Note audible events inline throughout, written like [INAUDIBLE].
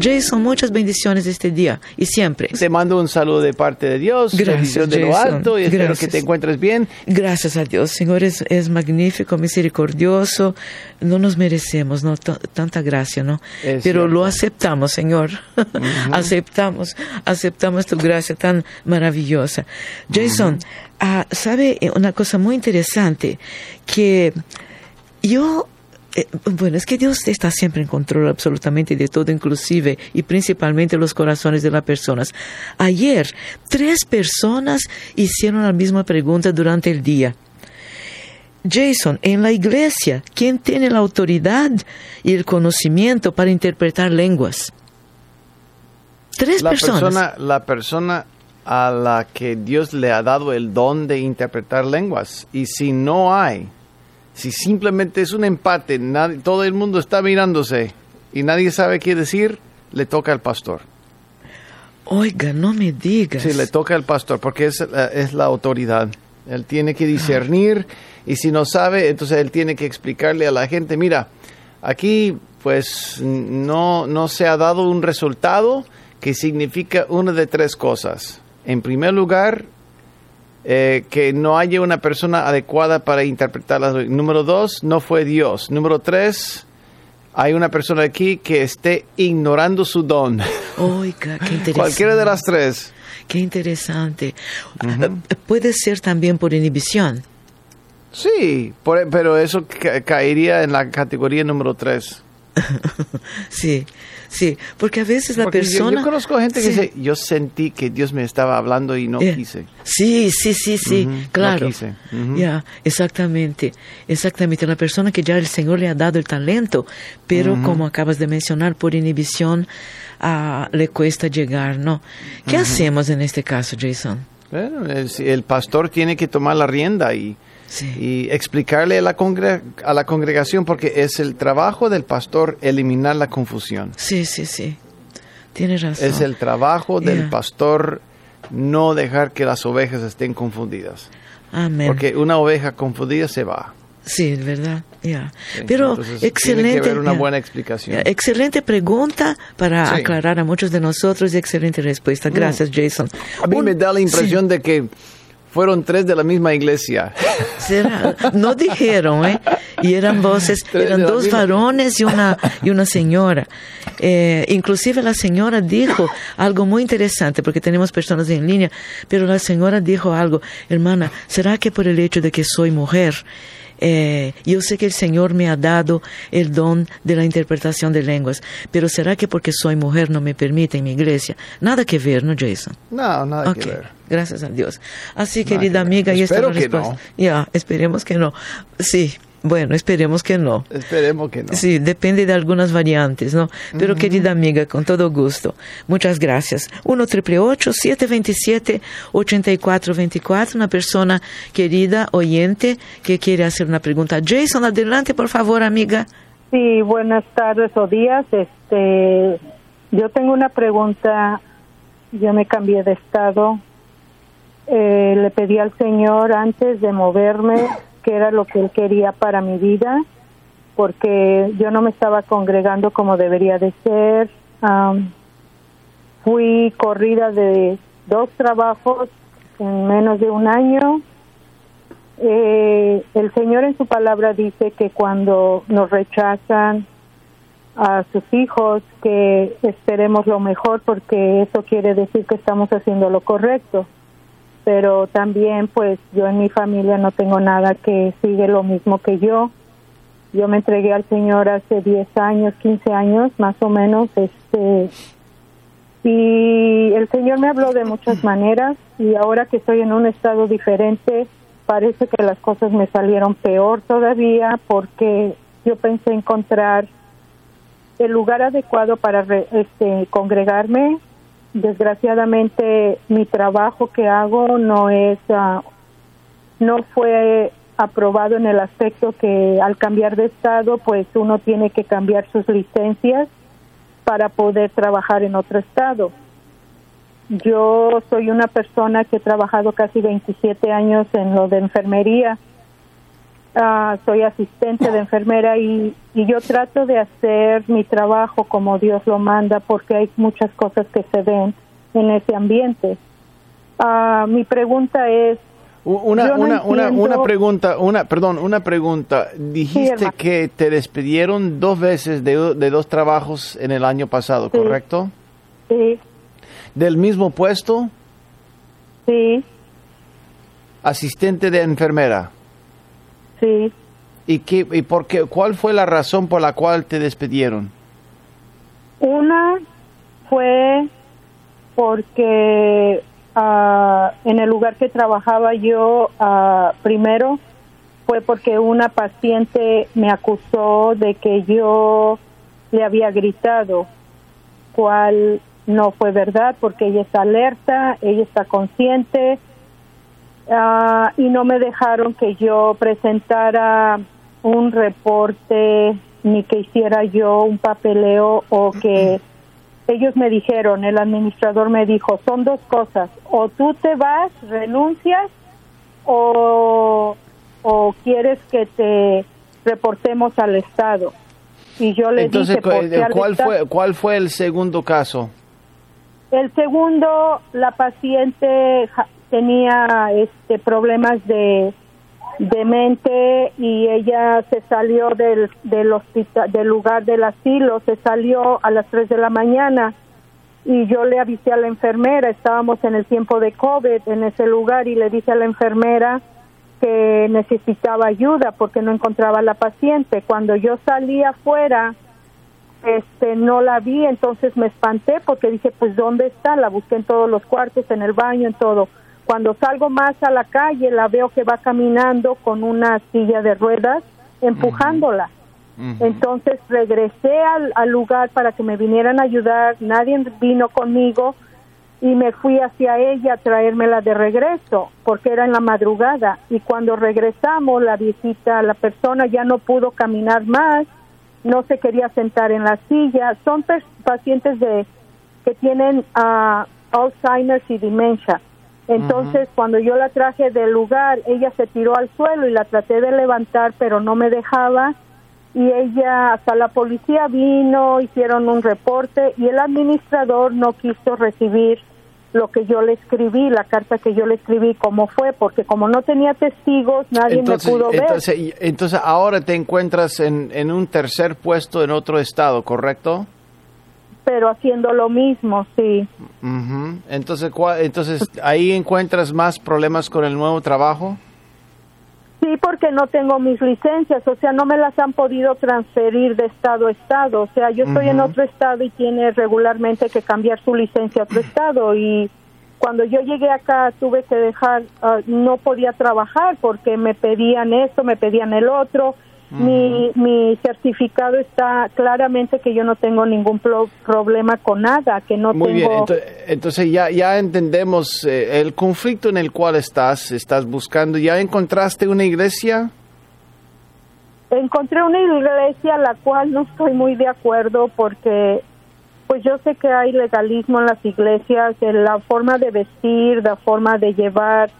Jason, muchas bendiciones este día y siempre. Te mando un saludo de parte de Dios, Gracias, bendición de lo alto y espero que te encuentres bien. Gracias a Dios, Señor es, es magnífico, misericordioso. No nos merecemos ¿no? Tanta gracia, ¿no? Es Pero lo aceptamos, Señor. [LAUGHS] aceptamos, aceptamos tu gracia tan maravillosa. Jason, ah, ¿sabe una cosa muy interesante? Que yo eh, bueno, es que Dios está siempre en control absolutamente de todo, inclusive y principalmente los corazones de las personas. Ayer, tres personas hicieron la misma pregunta durante el día. Jason, en la iglesia, ¿quién tiene la autoridad y el conocimiento para interpretar lenguas? Tres La personas. persona, la persona a la que Dios le ha dado el don de interpretar lenguas. Y si no hay, si simplemente es un empate, nadie- todo el mundo está mirándose y nadie sabe qué decir, le toca al pastor. Oiga, no me digas. Sí, le toca al pastor porque es, la- es la autoridad. Él tiene que discernir y si no sabe, entonces él tiene que explicarle a la gente, mira, aquí pues no, no se ha dado un resultado que significa una de tres cosas. En primer lugar, eh, que no haya una persona adecuada para interpretar las Número dos, no fue Dios. Número tres, hay una persona aquí que esté ignorando su don. Oiga, qué interesante. [LAUGHS] Cualquiera de las tres. Qué interesante. Puede ser también por inhibición. Sí, por- pero eso ca- caería en la categoría número tres. [LAUGHS] sí, sí, porque a veces la Porque yo- persona... Yo, conozco gente que Sí. dice, yo sentí que Dios me estaba hablando y no Eh, quise. Sí, sí, sí, sí, Ujú, no claro. quise, ujú. Ya, exactamente, exactamente. La persona que ya el Señor le ha dado el talento, pero como acabas de mencionar, por inhibición ah, le cuesta llegar, ¿no? ¿Qué hacemos en este caso, Jason? Bueno, el, el pastor tiene que tomar la rienda y, Sí, y explicarle a la, congre- a la congregación porque es el trabajo del pastor eliminar la confusión. sí, sí, sí. Tienes razón. Es el trabajo del Yeah. pastor no dejar que las ovejas estén confundidas. Amén. Porque una oveja confundida se va. Sí, es verdad. Ya. Sí, Pero entonces excelente. Tiene que haber una buena explicación. Ya, Excelente pregunta para Sí. aclarar a muchos de nosotros y excelente respuesta. Gracias, Jason. A mí Un- me da la impresión de que fueron tres de la misma iglesia. Será- no dijeron, ¿eh? Y eran voces, Tres eran dos misma- varones y una, y una señora. Eh, inclusive la señora dijo algo muy interesante, porque tenemos personas en línea, pero la señora dijo algo, hermana, ¿será que por el hecho de que soy mujer, eh, yo sé que el Señor me ha dado el don de la interpretación de lenguas, pero ¿será que porque soy mujer no me permite en mi iglesia? Nada que ver, ¿no, Jason? No, nada que ver. gracias a Dios. Así, Nada querida que amiga, y esta es la respuesta. no. Ya, esperemos que no. Sí, bueno, esperemos que no. Esperemos que no. Sí, depende de algunas variantes, ¿no? Pero querida amiga, con todo gusto, muchas gracias. 1 727 8424 una persona querida, oyente, que quiere hacer una pregunta. Jason, adelante, por favor, amiga. Sí, buenas tardes o días. Este, yo tengo una pregunta. Yo me cambié de estado. Eh, le pedí al Señor antes de moverme qué era lo que Él quería para mi vida, porque yo no me estaba congregando como debería de ser. Fui corrida de dos trabajos en menos de un año. Eh, el Señor en su palabra dice que cuando nos rechazan a sus hijos, que esperemos lo mejor porque eso quiere decir que estamos haciendo lo correcto. Pero también pues yo en mi familia no tengo nada que sigue lo mismo que yo. Yo me entregué al Señor hace 10 años, 15 años más o menos, este y el Señor me habló de muchas [CLEARS THROAT] maneras y ahora que estoy en un estado diferente, parece que las cosas me salieron peor todavía porque yo pensé encontrar el lugar adecuado para re- este, congregarme. Desgraciadamente mi trabajo que hago no es ah, no fue aprobado en el aspecto que al cambiar de estado pues uno tiene que cambiar sus licencias para poder trabajar en otro estado. Yo soy una persona que he trabajado casi 27 años en lo de enfermería. Ah, soy asistente de enfermera y, y yo trato de hacer mi trabajo como Dios lo manda porque hay muchas cosas que se ven en ese ambiente. Ah, mi pregunta es, Una, no una, una, entiendo- una pregunta, una, perdón, una pregunta. Dijiste que te despidieron dos veces de, de dos trabajos en el año pasado, Sí. ¿correcto? sí, Del mismo puesto, sí, asistente de enfermera. Sí. ¿Y, qué, y por qué, cuál fue la razón por la cual te despidieron? Una fue porque ah, en el lugar que trabajaba yo ah, primero fue porque una paciente me acusó de que yo le había gritado, cual no fue verdad porque ella está alerta, ella está consciente ah, y no me dejaron que yo presentara un reporte ni que hiciera yo un papeleo o que ellos me dijeron, el administrador me dijo, son dos cosas, o tú te vas, renuncias o, o quieres que te reportemos al Estado. Y yo le Entonces, dije, ¿por qué al ¿cuál Estado? fue, ¿cuál fue el segundo caso? El segundo, la paciente tenía este problemas de, de mente y ella se salió del, del hospital, del lugar del asilo, se salió a las 3 de la mañana y yo le avisé a la enfermera, estábamos en el tiempo de COVID en ese lugar y le dije a la enfermera que necesitaba ayuda porque no encontraba a la paciente. Cuando yo salí afuera, este no la vi, entonces me espanté porque dije, pues ¿dónde está? La busqué en todos los cuartos, en el baño, en todo. Cuando salgo más a la calle, la veo que va caminando con una silla de ruedas, empujándola. Entonces regresé al, al lugar para que me vinieran a ayudar, nadie vino conmigo y me fui hacia ella a traérmela de regreso porque era en la madrugada. Y cuando regresamos la visita, la persona ya no pudo caminar más, no se quería sentar en la silla, son pacientes de que tienen Alzheimer's y demencia. Entonces, cuando yo la traje del lugar, ella se tiró al suelo y la traté de levantar, pero no me dejaba. Y ella, hasta la policía vino, hicieron un reporte y el administrador no quiso recibir lo que yo le escribí, la carta que yo le escribí, cómo fue, porque como no tenía testigos, nadie Entonces, me pudo ver. entonces, entonces ahora te encuentras en, en un tercer puesto en otro estado, ¿correcto? Pero haciendo lo mismo, sí. Ujú. Entonces, ¿cuál- entonces ahí encuentras más problemas con el nuevo trabajo. Sí, porque no tengo mis licencias, o sea, no me las han podido transferir de estado a estado. O sea, yo estoy en otro estado y tiene regularmente que cambiar su licencia a otro estado. Y cuando yo llegué acá tuve que dejar, ah, no podía trabajar porque me pedían esto, me pedían el otro. Mi, mi certificado está claramente que yo no tengo ningún pro- problema con nada, que no Muy bien, tengo... ento- entonces ya, ya entendemos eh, el conflicto en el cual estás, estás buscando. ¿Ya encontraste una iglesia? encontré una iglesia la cual no estoy muy de acuerdo porque pues yo sé que hay legalismo en las iglesias, en la forma de vestir, la forma de llevar.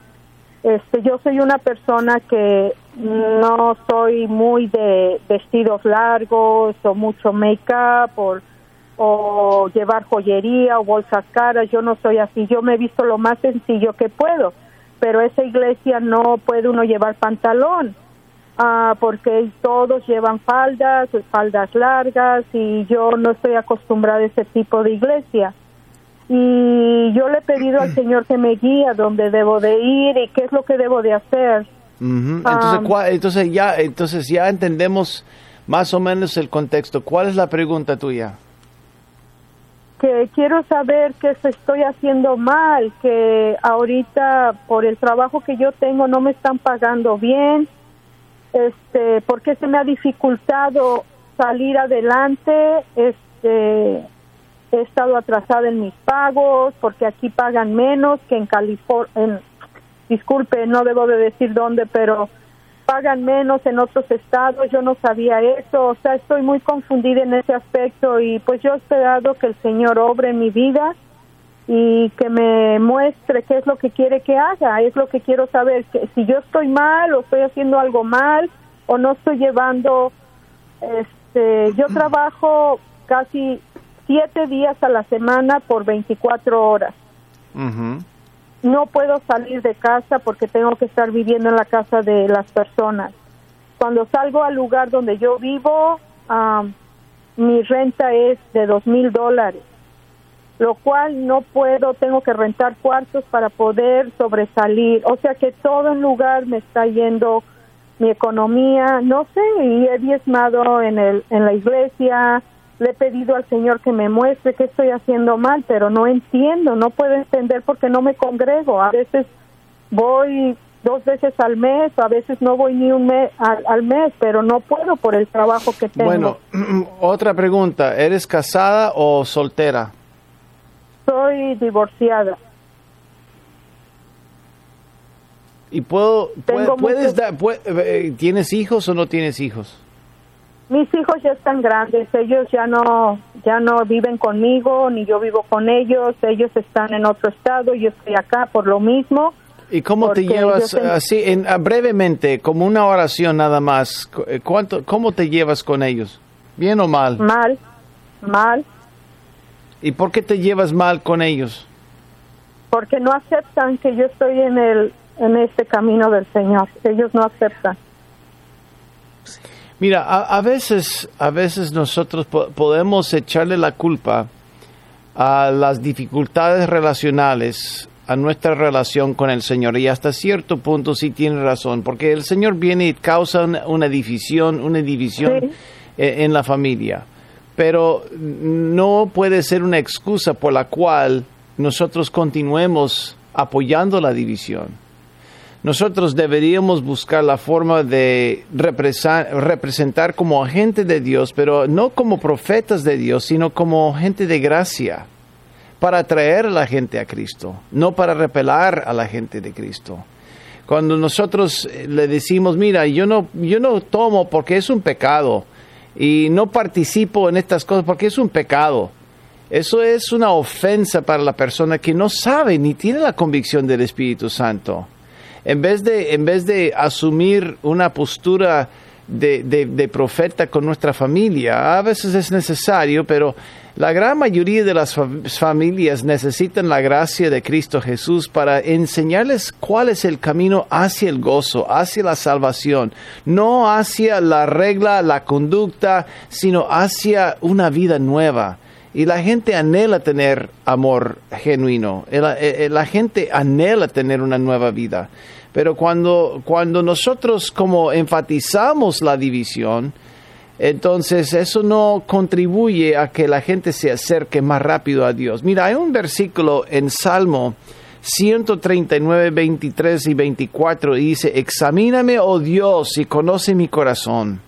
Este, yo soy una persona que no soy muy de vestidos largos o mucho make-up o, o llevar joyería o bolsas caras. Yo no soy así. Yo me he visto lo más sencillo que puedo. Pero esa iglesia no puede uno llevar pantalón ah, porque todos llevan faldas, faldas largas y yo no estoy acostumbrada a ese tipo de iglesia. Y yo le he pedido al [CLEARS THROAT] Señor que me guíe a dónde debo de ir y qué es lo que debo de hacer. Ujú. Entonces, Um, ¿cuál- entonces ya, entonces ya entendemos más o menos el contexto. ¿Cuál es la pregunta tuya? que quiero saber qué se estoy haciendo mal, que ahorita por el trabajo que yo tengo no me están pagando bien, este, porque se me ha dificultado salir adelante, este, he estado atrasada en mis pagos, porque aquí pagan menos que en California, disculpe, no debo de decir dónde, pero pagan menos en otros estados, yo no sabía eso, o sea, estoy muy confundida en ese aspecto y pues yo he esperado que el Señor obre mi vida y que me muestre qué es lo que quiere que haga, es lo que quiero saber, que si yo estoy mal o estoy haciendo algo mal o no estoy llevando, este, yo trabajo casi siete días a la semana por 24 horas. No puedo salir de casa porque tengo que estar viviendo en la casa de las personas. Cuando salgo al lugar donde yo vivo, mi renta es de dos mil dólares, lo cual no puedo, tengo que rentar cuartos para poder sobresalir. O sea que todo el lugar me está yendo mi economía, no sé, y he diezmado en, el, en la iglesia, le he pedido al Señor que me muestre qué estoy haciendo mal, pero no entiendo, no puedo entender porque no me congrego. A veces voy dos veces al mes, a veces no voy ni un mes al, mes, pero no puedo por el trabajo que tengo. Bueno, [CLEARS THROAT] otra pregunta, ¿eres casada o soltera? Soy divorciada. ¿Y puedo, puedes eh, tienes hijos o no tienes hijos? Mis hijos ya están grandes, ellos ya no ya no viven conmigo ni yo vivo con ellos, ellos están en otro estado, yo estoy acá por lo mismo. ¿Y cómo te llevas así en ah, brevemente, como una oración nada más? Eh, ¿Cuánto cómo te llevas con ellos? ¿Bien o mal? Mal. Mal. ¿Y por qué te llevas mal con ellos? Porque no aceptan que yo estoy en el en este camino del Señor. Ellos no aceptan. Mira, a, veces, a veces nosotros podemos echarle la culpa a las dificultades relacionales, a nuestra relación con el Señor. Y hasta cierto punto sí tiene razón, porque el Señor viene y causa una, división, una división e, en la familia. Pero no puede ser una excusa por la cual nosotros continuemos apoyando la división nosotros deberíamos buscar la forma de representar como agente de Dios, pero no como profetas de Dios, sino como gente de gracia, para atraer a la gente a Cristo, no para repelar a la gente de Cristo. Cuando nosotros eh, le decimos, mira, yo no, yo no tomo porque es un pecado y no participo en estas cosas porque es un pecado. Eso es una ofensa para la persona que no sabe ni tiene la convicción del Espíritu Santo en vez de, en vez de asumir una postura de, de, profeta con nuestra familia, a veces es necesario, pero la gran mayoría de las familias necesitan la gracia de Cristo Jesús para enseñarles cuál es el camino hacia el gozo, hacia la salvación, no hacia la regla, la conducta, sino hacia una vida nueva. Y la gente anhela tener amor genuino, la, gente anhela tener una nueva vida. Pero cuando, cuando nosotros como enfatizamos la división, entonces eso no contribuye a que la gente se acerque más rápido a Dios. Mira, hay un versículo en Salmo 139, 23 y 24 y dice, examíname, oh Dios, y conoce mi corazón.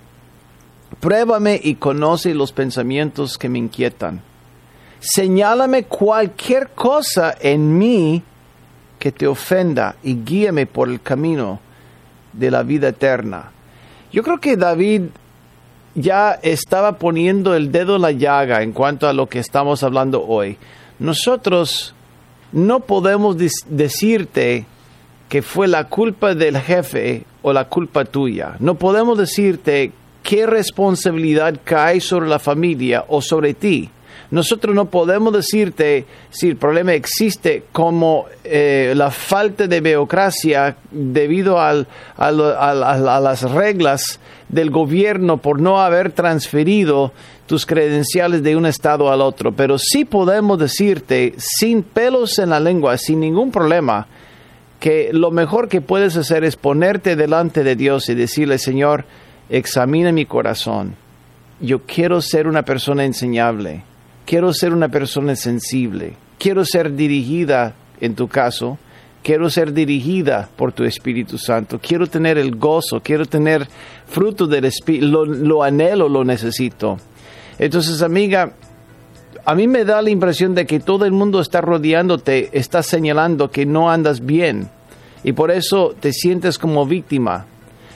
Pruébame y conoce los pensamientos que me inquietan señálame cualquier cosa en mí que te ofenda y guíame por el camino de la vida eterna. Yo creo que David ya estaba poniendo el dedo en la llaga en cuanto a lo que estamos hablando hoy. Nosotros no podemos decirte que fue la culpa del jefe o la culpa tuya. No podemos decirte qué responsabilidad cae sobre la familia o sobre ti. Nosotros no podemos decirte si el problema existe como eh, la falta de burocracia debido al, a, las reglas del gobierno por no haber transferido tus credenciales de un estado al otro, pero sí podemos decirte sin pelos en la lengua, sin ningún problema, que lo mejor que puedes hacer es ponerte delante de Dios y decirle, Señor, examina mi corazón. Yo quiero ser una persona enseñable quiero ser una persona sensible, quiero ser dirigida, en tu caso, quiero ser dirigida por tu Espíritu Santo, quiero tener el gozo, quiero tener fruto del Espíritu, lo, anhelo, lo necesito. Entonces, amiga, a mí me da la impresión de que todo el mundo está rodeándote, está señalando que no andas bien y por eso te sientes como víctima.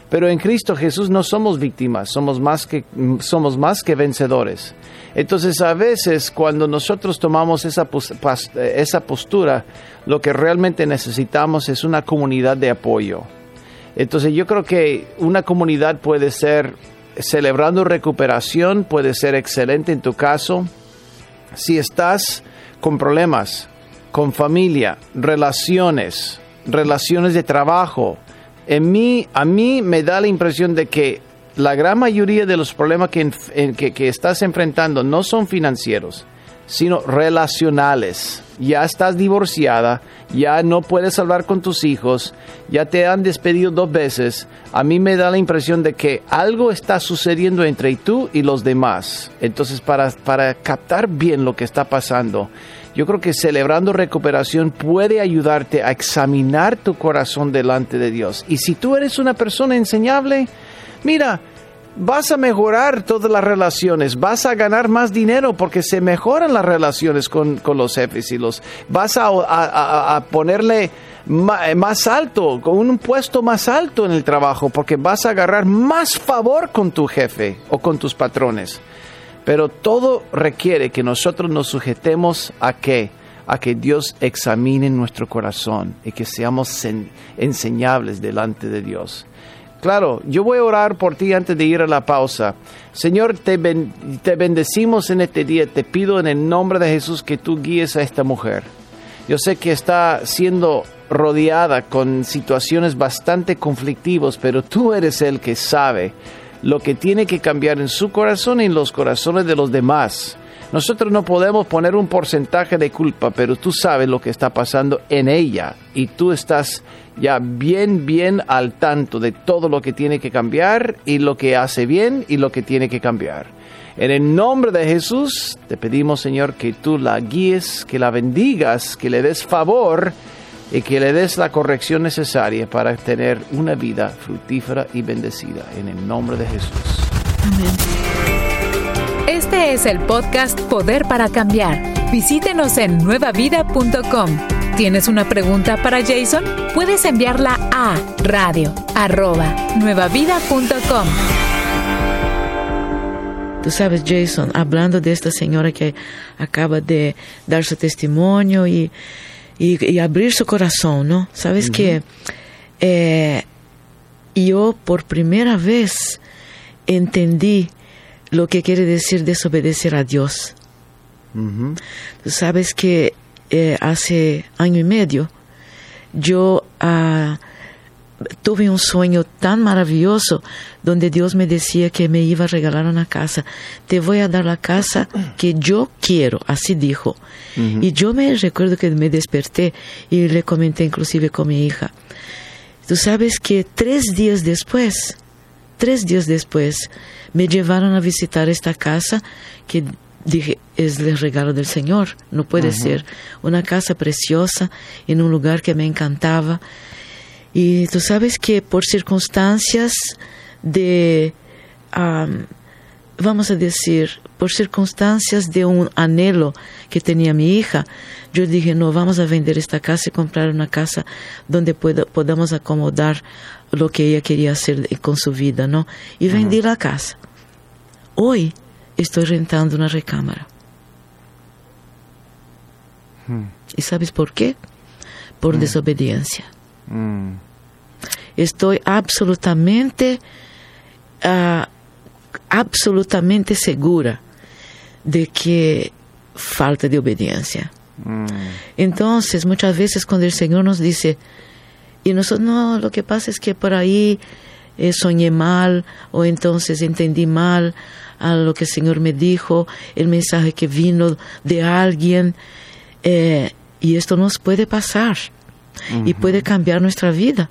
Pero en Cristo Jesús no somos víctimas, somos más que, somos más que vencedores. Entonces a veces cuando nosotros tomamos esa, esa postura, lo que realmente necesitamos es una comunidad de apoyo. Entonces yo creo que una comunidad puede ser celebrando recuperación, puede ser excelente en tu caso. Si estás con problemas, con familia, relaciones, relaciones de trabajo, en mí, a mí me da la impresión de que la gran mayoría de los problemas que, que, estás enfrentando no son financieros, sino relacionales. Ya estás divorciada, ya no puedes hablar con tus hijos, ya te han despedido dos veces. A mí me da la impresión de que algo está sucediendo entre tú y los demás. Entonces, para, para captar bien lo que está pasando, yo creo que celebrando recuperación puede ayudarte a examinar tu corazón delante de Dios. Y si tú eres una persona enseñable, mira, vas a mejorar todas las relaciones, vas a ganar más dinero porque se mejoran las relaciones con, los jefes y los vas a, ponerle más alto, con un puesto más alto en el trabajo porque vas a agarrar más favor con tu jefe o con tus patrones. Pero todo requiere que nosotros nos sujetemos a qué? A que Dios examine nuestro corazón y que seamos enseñables delante de Dios. Claro, yo voy a orar por ti antes de ir a la pausa. Señor, te, te bendecimos en este día. Te pido en el nombre de Jesús que tú guíes a esta mujer. Yo sé que está siendo rodeada con situaciones bastante conflictivas, pero tú eres el que sabe lo que tiene que cambiar en su corazón y en los corazones de los demás. Nosotros no podemos poner un porcentaje de culpa, pero tú sabes lo que está pasando en ella y tú estás ya bien, bien al tanto de todo lo que tiene que cambiar y lo que hace bien y lo que tiene que cambiar. En el nombre de Jesús te pedimos, Señor, que tú la guíes, que la bendigas, que le des favor y que le des la corrección necesaria para tener una vida fructífera y bendecida. En el nombre de Jesús. Este es el podcast Poder para Cambiar. Visítenos en nuevavida.com. ¿Tienes una pregunta para Jason? Puedes enviarla a radio nuevavida.com. Tú sabes, Jason, hablando de esta señora que acaba de dar su testimonio y y, abrir su corazón, ¿no? Sabes que eh, yo por primera vez entendí lo que quiere decir desobedecer a Dios. Tú sabes que eh, hace año y medio yo uh, tuve un sueño tan maravilloso donde Dios me decía que me iba a regalar una casa. Te voy a dar la casa que yo quiero, así dijo. Y yo me recuerdo que me desperté y le comenté inclusive con mi hija. Tú sabes que tres días después, tres días después, me llevaron a visitar esta casa que dije, es el regalo del Señor, no puede ser. Una casa preciosa en un lugar que me encantaba. Y tú sabes que por circunstancias de, vamos a decir, por circunstancias de un anhelo que tenía mi hija, yo dije, no, vamos a vender esta casa y comprar una casa donde podamos acomodar lo que ella quería hacer con su vida, ¿no? Y vendí la casa. Hoy estoy rentando una recámara. Hmm. ¿Y sabes por qué? Por hmm. desobediencia. Hmm estoy absolutamente, uh, absolutamente segura de que falta de obediencia. Entonces, muchas veces cuando el Señor nos dice, y nosotros, no, lo que pasa es que por ahí eh, soñé mal, o entonces entendí mal a lo que el Señor me dijo, el mensaje que vino de alguien, eh, y esto nos puede pasar, y puede cambiar nuestra vida.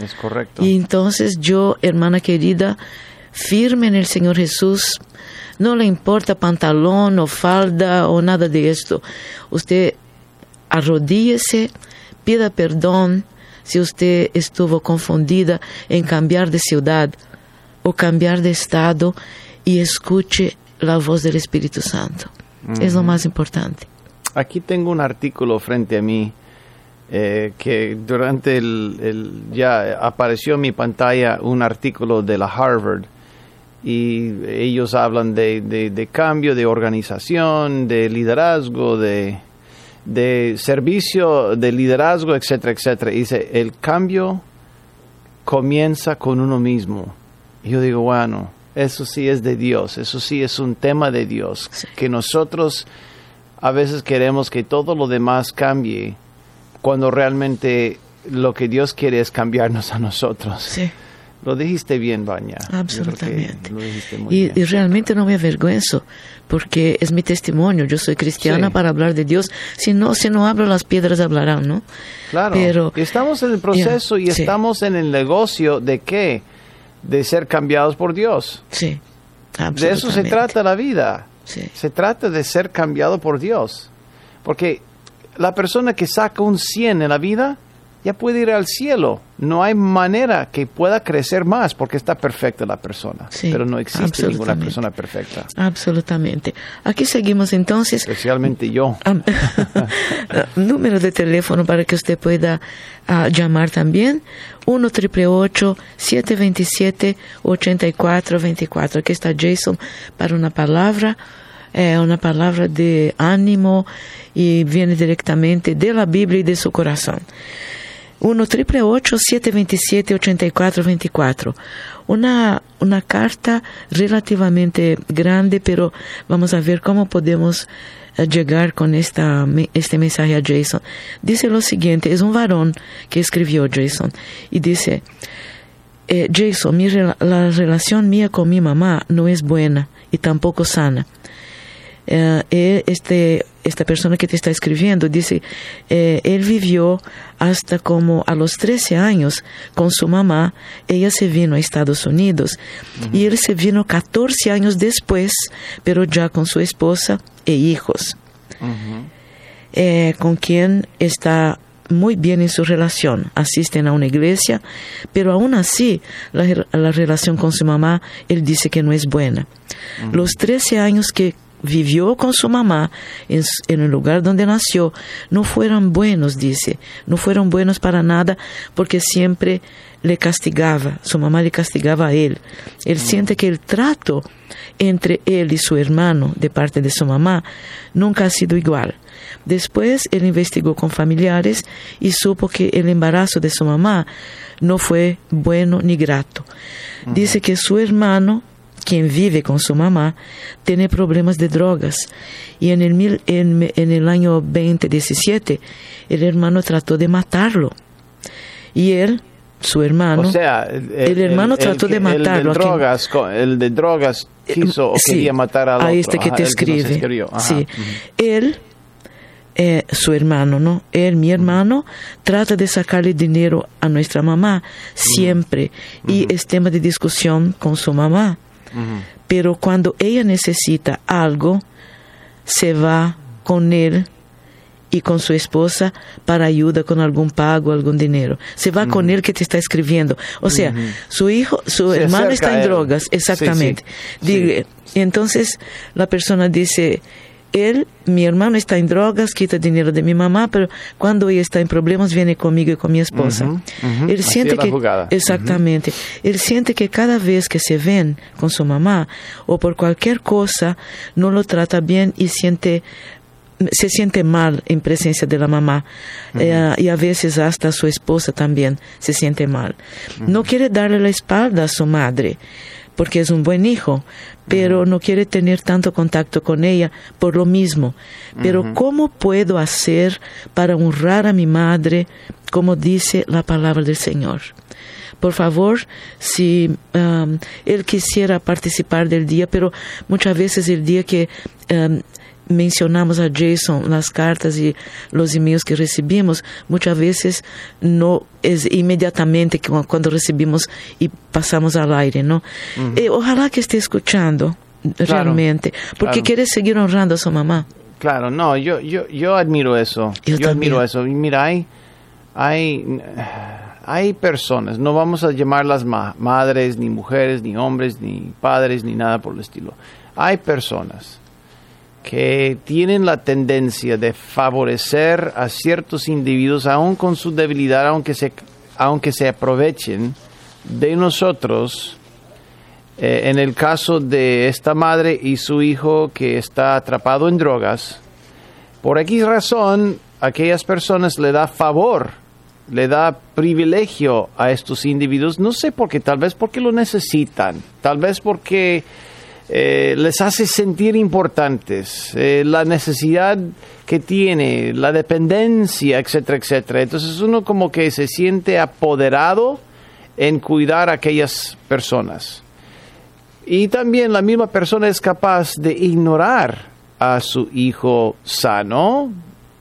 Es correcto. Y entonces yo, hermana querida, firme en el Señor Jesús, no le importa pantalón o falda o nada de esto. Usted arrodíllese, pida perdón si usted estuvo confundida en cambiar de ciudad o cambiar de estado y escuche la voz del Espíritu Santo. Es lo más importante. Aquí tengo un artículo frente a mí eh, que durante el, el- ya apareció en mi pantalla un artículo de la Harvard y ellos hablan de, de- de cambio de organización, de liderazgo, de, de servicio, de liderazgo, etcétera, etcétera. Y dice, el cambio comienza con uno mismo. Yo digo, bueno, eso sí es de Dios, eso sí es un tema de Dios, Sí. que nosotros a veces queremos que todo lo demás cambie cuando realmente lo que Dios quiere es cambiarnos a nosotros. Sí. Lo dijiste bien, Baña. Absolutamente. Lo dijiste muy Y, bien. y realmente no me avergüenzo, porque es mi testimonio. Yo soy cristiana Sí. para hablar de Dios. Si no, si no hablo, las piedras hablarán, ¿no? Claro. pero- Y estamos en el proceso y sí. estamos en el negocio de qué? De ser cambiados por Dios. Sí. De eso se trata la vida. Sí. Se trata de ser cambiado por Dios. Porque la persona que saca un 100 en la vida ya puede ir al cielo. No hay manera que pueda crecer más porque está perfecta la persona. Sí, Pero no existe ninguna persona perfecta. Absolutamente. Aquí seguimos entonces. Especialmente yo. Am- [LAUGHS] número de teléfono para que usted pueda ah, llamar también 1 888 727 8424 aquí está Jason para una palabra eh, una palabra de ánimo y viene directamente de la Biblia y de su corazón 1 888 727 8424 una, una carta relativamente grande, pero vamos a ver cómo podemos eh, llegar con esta, este mensaje a Jason. Dice lo siguiente, es un varón que escribió Jason y dice, eh, Jason, mi la relación mía con mi mamá no es buena y tampoco sana. Eh, este, esta persona que te está escribiendo dice, eh, él vivió hasta como a los 13 años con su mamá, ella se vino a Estados Unidos y él se vino 14 años después, pero ya con su esposa e hijos, eh, con quien está muy bien en su relación, asisten a una iglesia, pero aún así la, la relación con su mamá, él dice que no es buena. Los 13 años que vivió con su mamá en, el lugar donde nació no fueron buenos, dice, no fueron buenos para nada porque siempre le castigaba, su mamá le castigaba a él. Él siente que el trato entre él y su hermano de parte de su mamá nunca ha sido igual. Después él investigó con familiares y supo que el embarazo de su mamá no fue bueno ni grato. Dice que su hermano, quien vive con su mamá, tiene problemas de drogas y en el, mil- en, en el año 2017 el hermano trató de matarlo. Y él, su hermano, O sea, el, el hermano trató que- de matarlo, El de drogas, el de drogas quiso o Sí, quería matar al a otro. este que Ajá, te el que nos escribe. escribió. Ajá. Sí. Él, eh, su hermano, ¿no? Él, mi hermano, trata de sacarle dinero a nuestra mamá siempre y es tema de discusión con su mamá. Pero cuando ella necesita algo, se va con él y con su esposa para ayuda con algún pago, algún dinero. Se va con él que te está escribiendo. O sea, su hijo, su Se hermano está en drogas, exactamente. sí, entonces la persona dice, él, mi hermano está en drogas, quita dinero de mi mamá, pero cuando ella está en problemas viene conmigo y con mi esposa. Él Así siente la que jugada. exactamente, él siente que cada vez que se ven con su mamá o por cualquier cosa no lo trata bien y siente se siente mal en presencia de la mamá Eh, y a veces hasta su esposa también se siente mal. No quiere darle la espalda a su madre porque es un buen hijo, pero no quiere tener tanto contacto con ella por lo mismo. Pero ¿cómo puedo hacer para honrar a mi madre como dice la palabra del Señor? Por favor, si um, él quisiera participar del día, pero muchas veces el día que um, mencionamos a Jason las cartas y los emails que recibimos, muchas veces no es inmediatamente que cu- cuando recibimos y pasamos al aire, ¿no? Eh, ojalá que esté escuchando realmente, porque claro. quiere seguir honrando a su mamá. Claro, no, yo, yo, yo admiro eso. Yo Yo, admiro eso. Y mira, hay, hay, hay personas, no vamos a llamarlas ma- madres, ni mujeres, ni hombres, ni padres, ni nada por el estilo. Hay personas que tienen la tendencia de favorecer a ciertos individuos, aun con su debilidad, aunque se, aunque se aprovechen de nosotros. Eh, en el caso de esta madre y su hijo que está atrapado en drogas, por X razón, aquellas personas le da favor, le da privilegio a estos individuos, no sé por qué, tal vez porque lo necesitan, tal vez porque eh, les hace sentir importantes, eh, la necesidad que tiene, la dependencia, etcétera, etcétera. Entonces uno como que se siente apoderado en cuidar a aquellas personas. Y también la misma persona es capaz de ignorar a su hijo sano,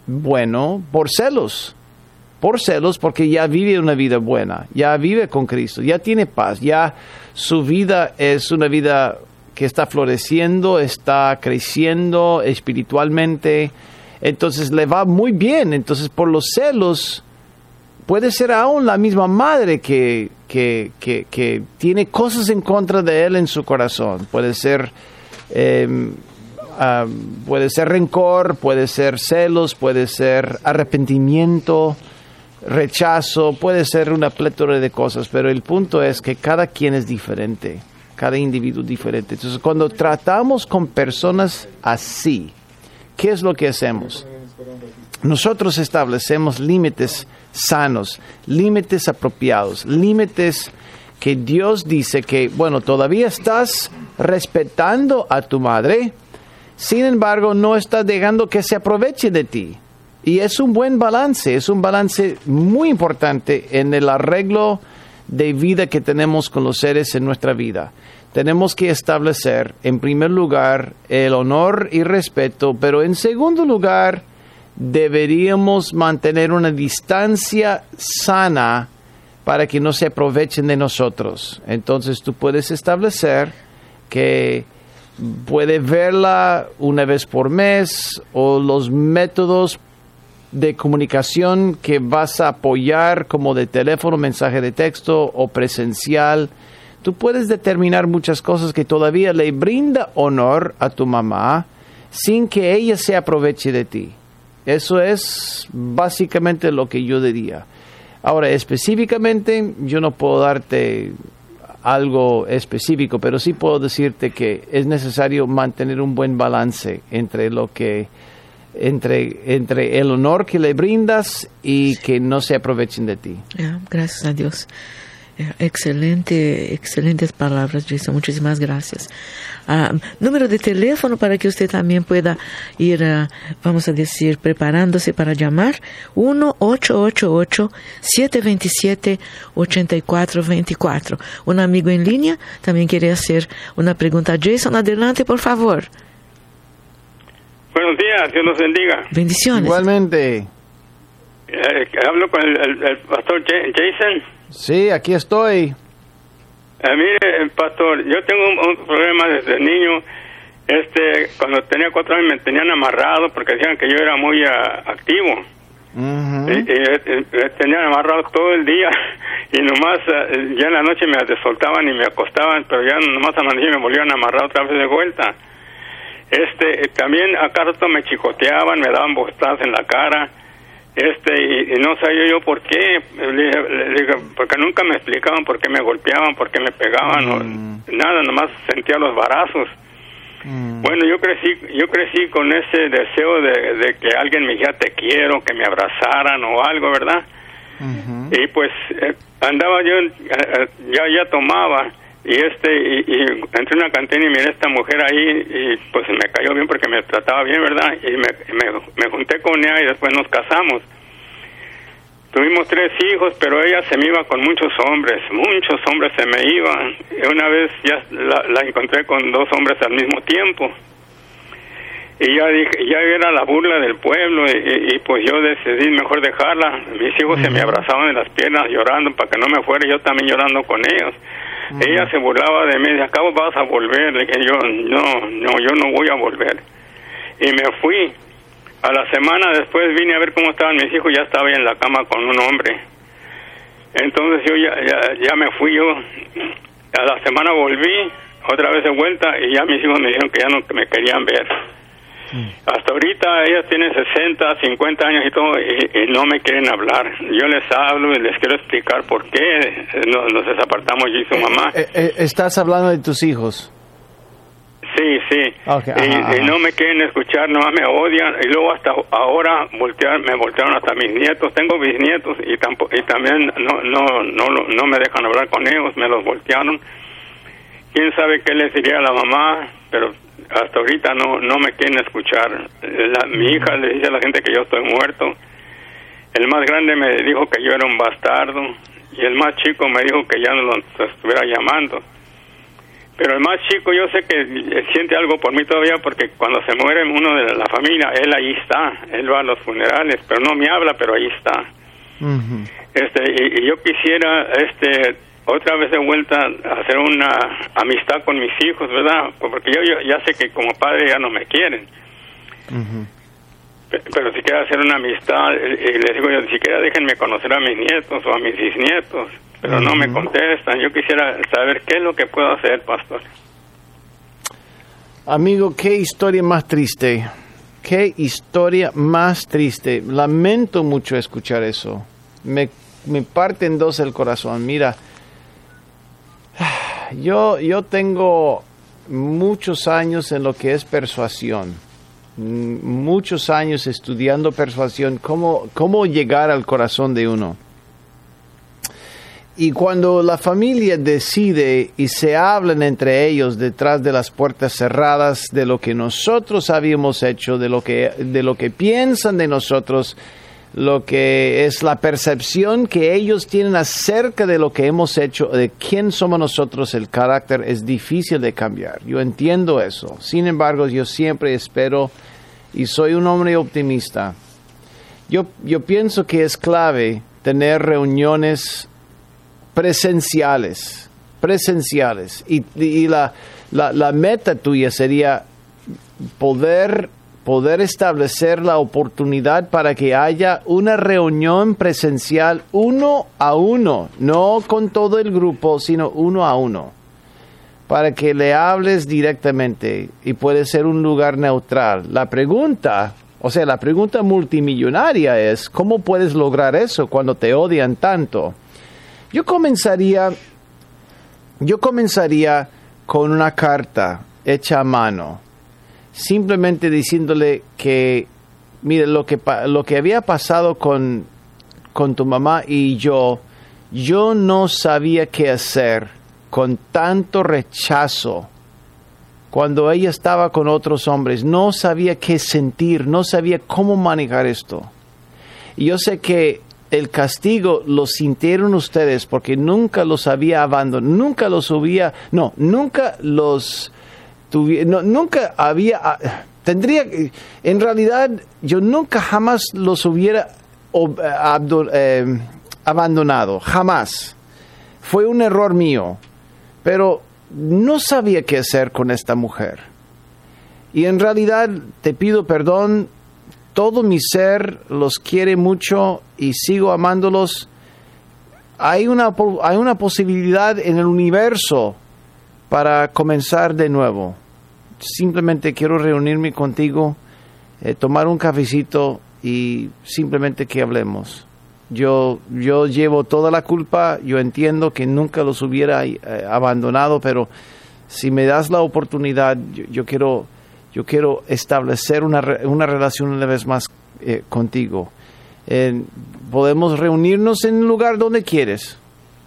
bueno, por celos. Por celos porque ya vive una vida buena, ya vive con Cristo, ya tiene paz, ya su vida es una vida que está floreciendo, está creciendo espiritualmente, entonces le va muy bien, entonces por los celos puede ser aún la misma madre que, que, que, tiene cosas en contra de él en su corazón, puede ser... Em, puede ser rencor, puede ser celos, puede ser arrepentimiento, rechazo, puede ser una plétora de cosas, pero el punto es que cada quien es diferente cada individuo diferente. Entonces, cuando tratamos con personas así, ¿qué es lo que hacemos? Nosotros establecemos límites sanos, límites apropiados, límites que Dios dice que, bueno, todavía estás respetando a tu madre, sin embargo, no estás dejando que se aproveche de ti. Y es un buen balance, es un balance muy importante en el arreglo de vida que tenemos con los seres en nuestra vida. Tenemos que establecer, en primer lugar, el honor y respeto, pero en segundo lugar, deberíamos mantener una distancia sana para que no se aprovechen de nosotros. Entonces tú puedes establecer que puede verla una vez por mes o los métodos de comunicación que vas a apoyar como de teléfono, mensaje de texto o presencial. Tú puedes determinar muchas cosas que todavía le brinda honor a tu mamá sin que ella se aproveche de ti. Eso es básicamente lo que yo diría. Ahora, específicamente, yo no puedo darte algo específico, pero sí puedo decirte que es necesario mantener un buen balance entre lo que entre, entre el honor que le brindas y que no se aprovechen de ti. gracias a Dios. Excelente, excelentes palabras, Jason. Muchísimas gracias. Ah, número de teléfono para que usted también pueda ir, ah, vamos a decir, preparándose para llamar. 1-888-727-8424. Un amigo en línea también quiere hacer una pregunta Jason. Adelante, por favor. Buenos días, Dios nos bendiga. Bendiciones. Igualmente. Eh, hablo con el, pastor Jason. Sí, aquí estoy. Eh, mire, pastor, yo tengo un, problema desde niño. Este, cuando tenía cuatro años me tenían amarrado porque decían que yo era muy ah, activo. y, me tenían amarrado todo el día [LAUGHS] y nomás ah, ya en la noche me desoltaban y me acostaban, pero ya nomás a la noche me volvían a amarrar otra vez de vuelta. Este, también acá rato me chicoteaban, me daban bostadas en la cara, este, y, no sabía yo por qué, porque nunca me explicaban por qué me golpeaban, por qué me pegaban, mm. nada, nomás sentía los barazos. Mm. Bueno, yo crecí, yo crecí con ese deseo de, que alguien me dijera te quiero, que me abrazaran o algo, ¿verdad? Y pues eh, andaba yo, eh, eh, ya, ya tomaba y este y, entré en una cantina y miré a esta mujer ahí y pues me cayó bien porque me trataba bien verdad y me, me, junté con ella y después nos casamos. Tuvimos tres hijos pero ella se me iba con muchos hombres muchos hombres se me iban. Y una vez ya la, encontré con dos hombres al mismo tiempo. Y ya dije ya era la burla del pueblo y, pues yo decidí mejor dejarla. Mis hijos se me abrazaban en las piernas llorando para que no me fuera yo también llorando con ellos ella se burlaba de mí, de acabo vas a volver, le dije yo, no, no, yo no voy a volver. Y me fui. A la semana después vine a ver cómo estaban mis hijos, ya estaba en la cama con un hombre. Entonces yo ya, ya, me fui yo. A la semana volví, otra vez de vuelta, y ya mis hijos me dijeron que ya no me querían ver. Hasta ahorita ellas tienen 60, 50 años y todo, y, no me quieren hablar. Yo les hablo y les quiero explicar por qué nos, nos desapartamos yo y su mamá. Eh, eh, ¿Estás hablando de tus hijos? Sí, sí. y, no me quieren escuchar, nomás me odian. Y luego hasta ahora voltear, me voltearon hasta mis nietos. Tengo bisnietos y, tampoco, y también no, no, no, no me dejan hablar con ellos, me los voltearon. ¿Quién sabe qué les diría a la mamá? Pero hasta ahorita no, no me quieren escuchar. mi hija le dice a la gente que yo estoy muerto. El más grande me dijo que yo era un bastardo. Y el más chico me dijo que ya no lo estuviera llamando pero el más chico yo sé que siente algo por mí todavía porque cuando se muere uno de la familia, él ahí está, él va a los funerales, pero no me habla, pero ahí está. Este y, yo quisiera este otra vez de vuelta a hacer una amistad con mis hijos, ¿verdad? Porque yo, ya sé que como padre ya no me quieren. Pero si quiero hacer una amistad, y les digo yo, ni siquiera déjenme conocer a mis nietos o a mis bisnietos pero no me contestan. Yo quisiera saber qué es lo que puedo hacer, pastor. Amigo, qué historia más triste. Qué historia más triste. Lamento mucho escuchar eso. Me, me parte en dos el corazón. Mira, yo, yo tengo muchos años en lo que es persuasión. Muchos años estudiando persuasión, cómo, cómo llegar al corazón de uno. Y cuando la familia decide y se hablan entre ellos detrás de las puertas cerradas de lo que nosotros habíamos hecho, de lo que, de lo que piensan de nosotros, lo que es la percepción que ellos tienen acerca de lo que hemos hecho, de quién somos nosotros, el carácter es difícil de cambiar. Yo entiendo eso. Sin embargo, yo siempre espero y soy un hombre optimista. Yo, yo pienso que es clave tener reuniones presenciales, presenciales. Y, la, la, meta tuya sería poder, poder establecer la oportunidad para que haya una reunión presencial uno a uno, no con todo el grupo, sino uno a uno, para que le hables directamente y puede ser un lugar neutral. La pregunta o sea, la pregunta multimillonaria es, ¿cómo puedes lograr eso cuando te odian tanto? Yo comenzaría, yo comenzaría con una carta hecha a mano, simplemente diciéndole que, mire, lo que, lo que había pasado con, con tu mamá y yo, yo no sabía qué hacer con tanto rechazo cuando ella estaba con otros hombres. No sabía qué sentir, no sabía cómo manejar esto. Y yo sé que el castigo lo sintieron ustedes porque nunca los había abandonado, nunca los había, no, nunca los nunca había, ah, tendría, en realidad yo nunca jamás los hubiera eh, abandonado, jamás. Fue un error mío, pero no sabía qué hacer con esta mujer. Y en realidad te pido perdón todo mi ser los quiere mucho y sigo amándolos, hay una, hay una posibilidad en el universo para comenzar de nuevo. Simplemente quiero reunirme contigo, eh, tomar un cafecito y simplemente que hablemos. Yo, yo llevo toda la culpa, yo entiendo que nunca los hubiera eh, abandonado, pero si me das la oportunidad, yo quiero yo quiero establecer una, una relación una vez más eh, contigo. podemos reunirnos en un lugar donde quieres,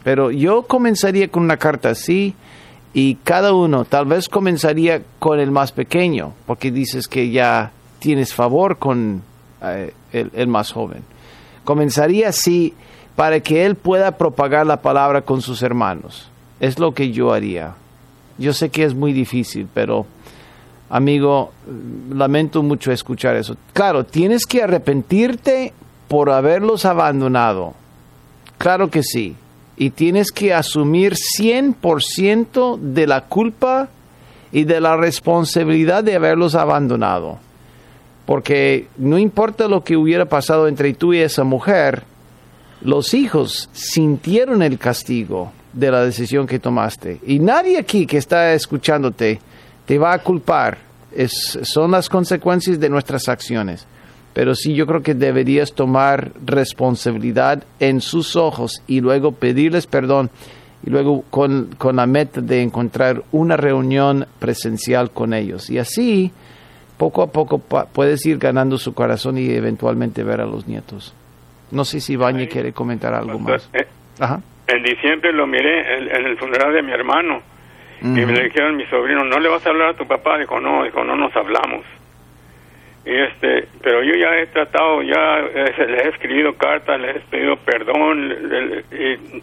pero yo comenzaría con una carta así y cada uno tal vez comenzaría con el más pequeño, porque dices que ya tienes favor con eh, el, el más joven. Comenzaría así para que él pueda propagar la palabra con sus hermanos. Es lo que yo haría. Yo sé que es muy difícil, pero amigo, lamento mucho escuchar eso. Claro, tienes que arrepentirte por haberlos abandonado. Claro que sí. Y tienes que asumir 100% de la culpa y de la responsabilidad de haberlos abandonado. Porque no importa lo que hubiera pasado entre tú y esa mujer, los hijos sintieron el castigo de la decisión que tomaste. Y nadie aquí que está escuchándote te va a culpar son las consecuencias de nuestras acciones. Pero sí, yo creo que deberías tomar responsabilidad en sus ojos y luego pedirles perdón y luego con, con la meta de encontrar una reunión presencial con ellos. Y así, poco a poco, puedes ir ganando su corazón y eventualmente ver a los nietos. No sé si Bañe quiere comentar algo más. Eh, en diciembre lo miré en, el funeral de mi hermano y me dijeron mi sobrino, ¿no le vas a hablar a tu papá? Dijo, no, dijo, no nos hablamos. Y este, pero yo ya he tratado, ya eh, les he escribido cartas, les he pedido perdón,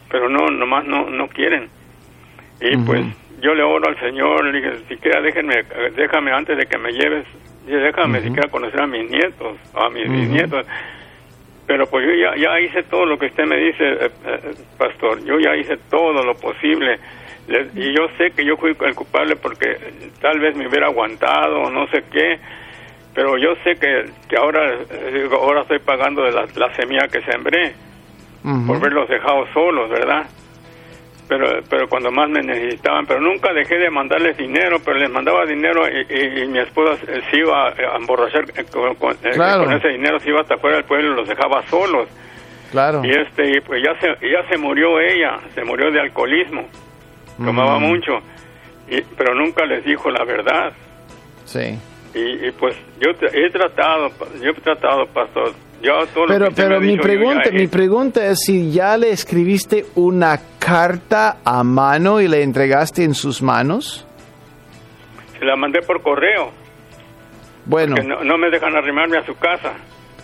pero no, nomás no, no quieren. Y pues yo le oro al Señor, le dije, siquiera déjenme, déjame antes de que me lleves, déjame siquiera conocer a mis nietos, a mis nietos pero pues yo ya, ya hice todo lo que usted me dice, eh, eh, pastor. Yo ya hice todo lo posible. y yo sé que yo fui el culpable porque tal vez me hubiera aguantado o no sé qué. Pero yo sé que, que ahora, eh, ahora estoy pagando de la, la semilla que sembré por verlos dejado solos, ¿verdad? pero pero cuando más me necesitaban, pero nunca dejé de mandarles dinero, pero les mandaba dinero y, mi esposa se iba a emborrachar eh, con, ese dinero, se iba hasta fuera del pueblo y los dejaba solos. Claro. Y este, pues ya se, ya se murió ella, se murió de alcoholismo, tomaba mucho, y, pero nunca les dijo la verdad. Sí. Y, y pues yo he tratado, yo he tratado, pastor, pero pero mi pregunta, mi pregunta es si ya le escribiste una carta a mano y le entregaste en sus manos. Se la mandé por correo. Bueno. No, me dejan arrimarme a su casa.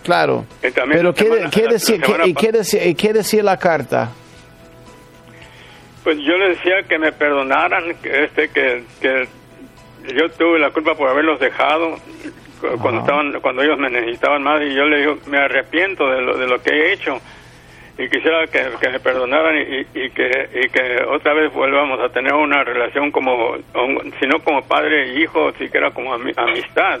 Claro. Pero ¿qué, decía, qué, decía, la carta? Pues yo le decía que me perdonaran, este, que, que yo tuve la culpa por haberlos dejado, cuando estaban cuando ellos me necesitaban más y yo le digo me arrepiento de lo, de lo que he hecho y quisiera que, me perdonaran y, que, y que otra vez volvamos a tener una relación como si no como padre e hijo siquiera como amistad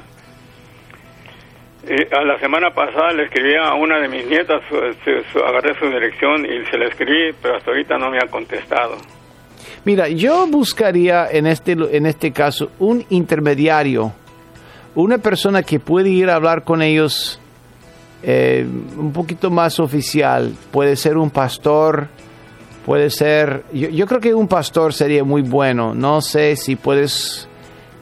y a la semana pasada le escribí a una de mis nietas agarré su dirección y se la escribí pero hasta ahorita no me ha contestado Mira, yo buscaría en este, en este caso un intermediario una persona que puede ir a hablar con ellos eh, un poquito más oficial, puede ser un pastor, puede ser, yo, creo que un pastor sería muy bueno, no sé si puedes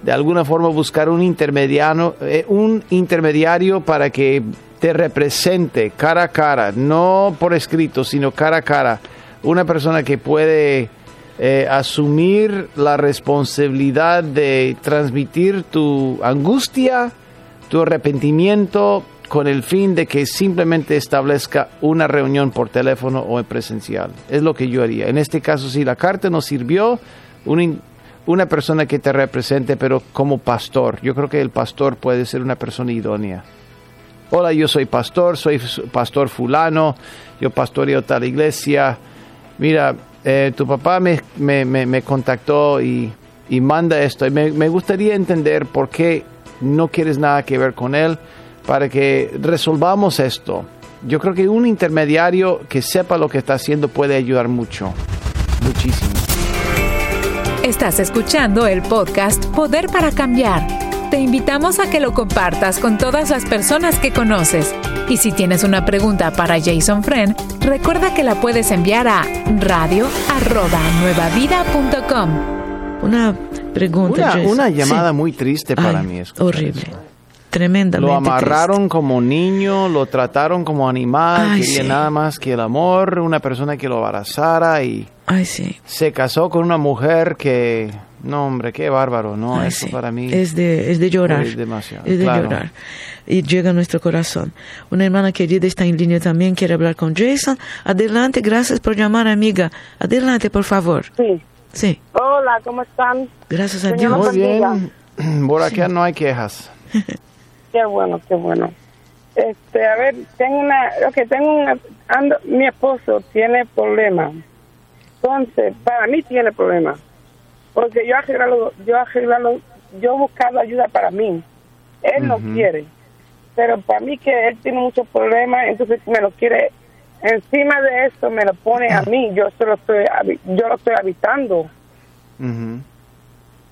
de alguna forma buscar un intermediario, eh, un intermediario para que te represente cara a cara, no por escrito, sino cara a cara, una persona que puede eh, asumir la responsabilidad de transmitir tu angustia, tu arrepentimiento, con el fin de que simplemente establezca una reunión por teléfono o en presencial. Es lo que yo haría. En este caso, si la carta no sirvió, una persona que te represente, pero como pastor. Yo creo que el pastor puede ser una persona idónea. Hola, yo soy pastor, soy pastor fulano, yo pastoreo tal iglesia. Mira, eh, tu papá me, me, me, contactó y, y, manda esto. Y me, gustaría entender por qué no quieres nada que ver con él para que resolvamos esto. Yo creo que un intermediario que sepa lo que está haciendo puede ayudar mucho, muchísimo. Estás escuchando el podcast Poder para Cambiar te invitamos a que lo compartas con todas las personas que conoces. Y si tienes una pregunta para Jason Friend, recuerda que la puedes enviar a radio@nuevavida.com. Una pregunta. Una, una llamada muy triste para mí. Es horrible. Tremendamente. Lo amarraron como niño, lo trataron como animal, quería nada más que el amor, una persona que lo abrazara y Ay, sí. se casó con una mujer que no, hombre, qué bárbaro, ¿no? Eso para mí es de, es de llorar. Es demasiado. Es de llorar. Y llega a nuestro corazón. Una hermana querida está en línea también, quiere hablar con Jason. Adelante, gracias por llamar, amiga. Adelante, por favor. Sí. Sí. Hola, ¿cómo están? Gracias a Dios. Muy bien. [CLEARS THROAT] Por aquí no hay quejas. [LAUGHS] qué bueno, qué bueno. Este, a ver, tengo una, ok, tengo una, ando, mi esposo tiene problemas. Entonces, para mí tiene problemas porque yo arreglo, yo arreglo, yo he buscado ayuda para mí. Él no quiere, pero para mí que él tiene muchos problemas, entonces me lo quiere, encima de eso me lo pone a mí, yo solo estoy, yo lo estoy habitando.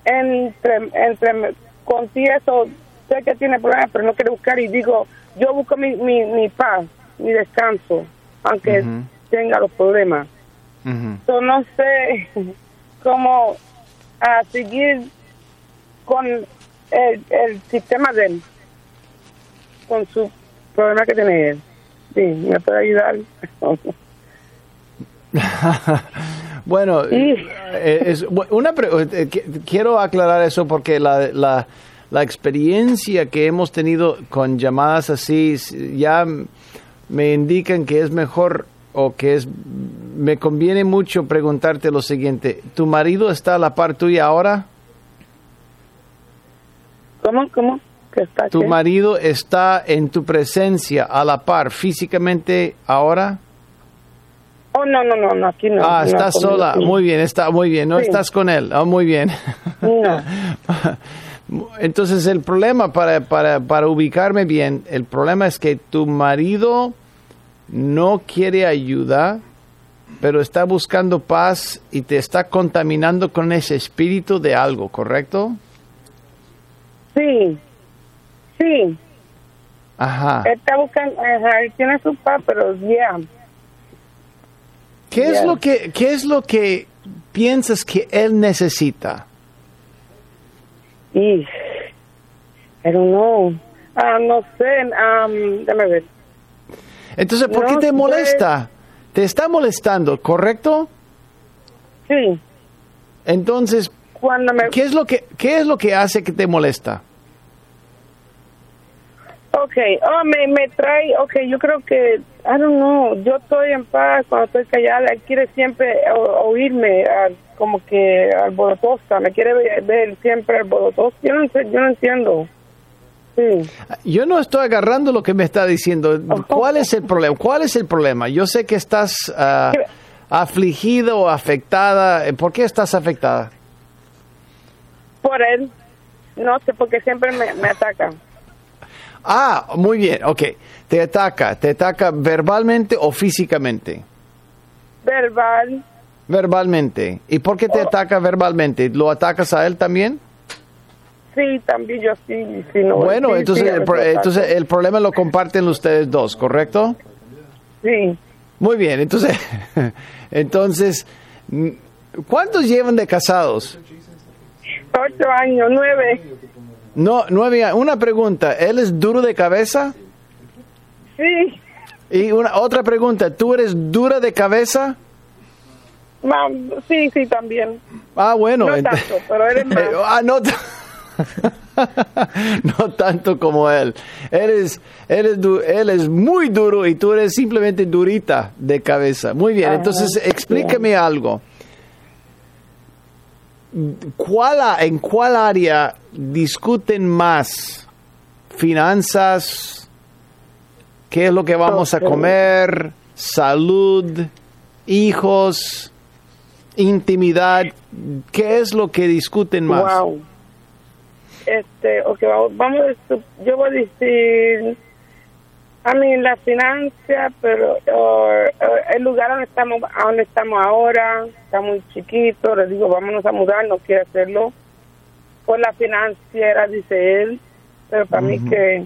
entre, entre, confieso, sé que tiene problemas, pero no quiere buscar y digo, yo busco mi, mi, mi paz, mi descanso, aunque tenga los problemas. Yo no sé [LAUGHS] cómo a seguir con el, el sistema de él, con su problema que tiene él. Sí, me puede ayudar. [LAUGHS] bueno, eh, es una eh, quiero aclarar eso porque la, la, la experiencia que hemos tenido con llamadas así ya me indican que es mejor o que es me conviene mucho preguntarte lo siguiente, ¿tu marido está a la par tuya ahora? ¿Cómo? ¿Cómo? está ¿Tu marido está en tu presencia a la par físicamente ahora? Oh, no, no, no, aquí no. Ah, estás sola. Muy bien, está muy bien. No estás con él. Oh, muy bien. No. [LAUGHS] Entonces, el problema, para, para, para ubicarme bien, el problema es que tu marido no quiere ayuda, pero está buscando paz y te está contaminando con ese espíritu de algo, ¿correcto? Sí, sí. Ajá. Está buscando, ajá, tiene su paz, pero ya. ¿Qué es lo que qué es lo que piensas que él necesita? Y, pero no, ah, no sé, um, déjame ver. Entonces, ¿por qué te molesta? Te está molestando, ¿correcto? Sí. Entonces, ¿qué es lo que qué es lo que hace que te molesta? Ok, oh, me, me trae, ok, yo creo que, I don't know, yo estoy en paz cuando estoy callada, él quiere siempre oírme como que alborotosa, me quiere ver, siempre alborotosa, yo no, yo no entiendo. Sí. Yo no estoy agarrando lo que me está diciendo. ¿Cuál es el problema? ¿Cuál es el problema? Yo sé que estás uh, afligida o afectada. ¿Por qué estás afectada? Por él. No sé, porque siempre me, me ataca. Ah, muy bien, ok. ¿Te ataca? ¿Te ataca verbalmente o físicamente? Verbal. Verbalmente. ¿Y por qué te oh. ataca verbalmente? ¿Lo atacas a él también? Sí, también yo sí. sí bueno, entonces, el, entonces el problema lo comparten ustedes dos, ¿correcto? Sí. Muy bien, entonces, [LAUGHS] entonces, ¿cuántos llevan de casados? Ocho años, nueve. No, nueve Una pregunta, ¿él es duro de cabeza? Sí. Y una otra pregunta, ¿tú eres dura de cabeza? sí, sí, también. Ah, bueno. No tanto, pero eres [LAUGHS] más. ah, no, [LAUGHS] [LAUGHS] no tanto como él. Él es, él, es él es muy duro y tú eres simplemente durita de cabeza. Muy bien, entonces explícame algo. ¿Cuál, ¿En cuál área discuten más? ¿Finanzas? ¿Qué es lo que vamos a comer? ¿Salud? ¿Hijos? ¿Intimidad? ¿Qué es lo que discuten más? Wow. Este, okay, vamos, yo voy a decir a mí la financia, pero el lugar donde estamos, donde estamos ahora está muy chiquito. Le digo, vámonos a mudar, no quiere hacerlo. Por la financiera, dice él, pero para mí que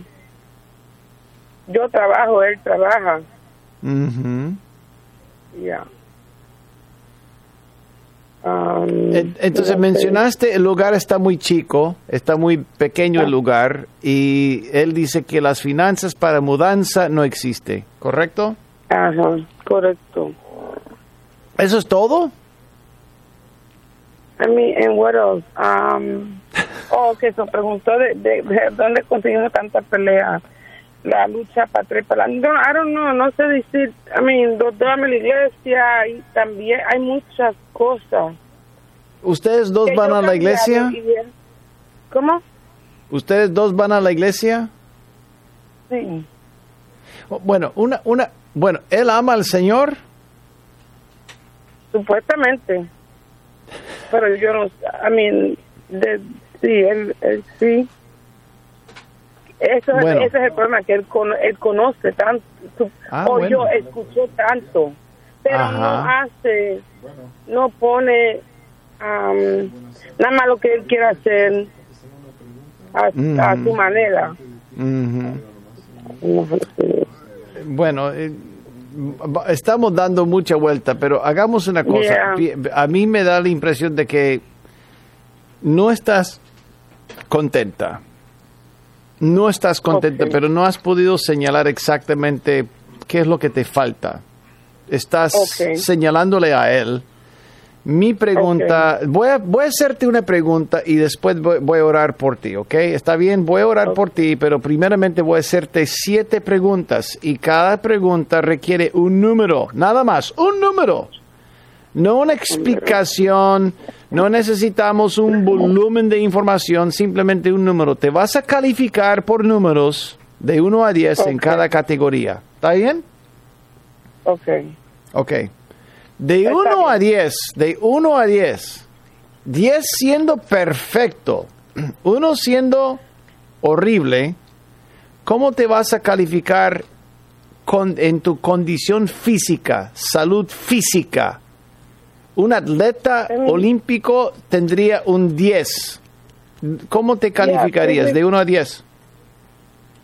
yo trabajo, él trabaja. Ya. Um, Entonces mencionaste el lugar está muy chico, está muy pequeño el ah. lugar y él dice que las finanzas para mudanza no existe, ¿correcto? Ajá, correcto. ¿Eso es todo? I mean, and what else? Um, oh, que se preguntó de, de, dónde conseguimos tanta pelea, la lucha para para No, I don't know, no sé decir. I mean, doctor, la iglesia y también hay muchas cosas. ¿Ustedes dos van a la iglesia? ¿Cómo? ¿Ustedes dos van a la iglesia? Sí. Oh, bueno, una, una, bueno, ¿él ama al Señor? Supuestamente. Pero yo no, I mean, de, sí, él, sí. Eso, ese es el problema, que él, él conoce tanto, ah, o yo escucho tanto, pero no hace, no pone nada más lo que él quiere hacer. a, a su manera. Bueno, eh, estamos dando mucha vuelta, pero hagamos una cosa. Yeah. A mí me da la impresión de que no estás contenta. No estás contenta, pero no has podido señalar exactamente qué es lo que te falta. Estás señalándole a él. Mi pregunta, voy, a, voy a hacerte una pregunta y después voy, voy a orar por ti, ¿ok? Está bien, voy a orar por ti, pero primeramente voy a hacerte siete preguntas y cada pregunta requiere un número, nada más, un número. No una explicación, no necesitamos un volumen de información, simplemente un número. Te vas a calificar por números de 1 a 10 en Ok. cada categoría. ¿Está bien? Ok. Ok. De Está 1 a bien. 10, de 1 a 10, 10 siendo perfecto, [CLEARS THROAT] 1 siendo horrible, ¿cómo te vas a calificar con, en tu condición física, salud física? Un atleta olímpico tendría un 10. ¿Cómo te calificarías sí. de 1 a 10?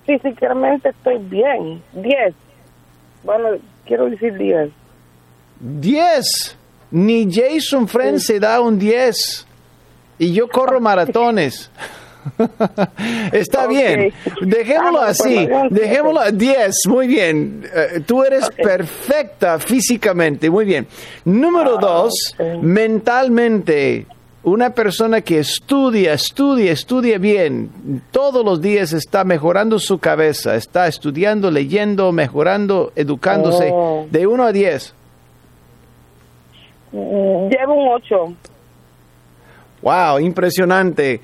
Físicamente estoy bien. 10. Bueno, quiero decir 10. 10. Ni Jason Friend se da un 10. Y yo corro [LAUGHS] maratones. [LAUGHS] Está bien. Dejémoslo así. Dejémoslo a 10. Muy bien. Eh, tú eres perfecta físicamente. Muy bien. Número Ah, dos, mentalmente. Una persona que estudia, estudia, estudia bien, todos los días está mejorando su cabeza, está estudiando, leyendo, mejorando, educándose, Oh. de 1 a 10. Mm, Llevo un 8. Wow, impresionante.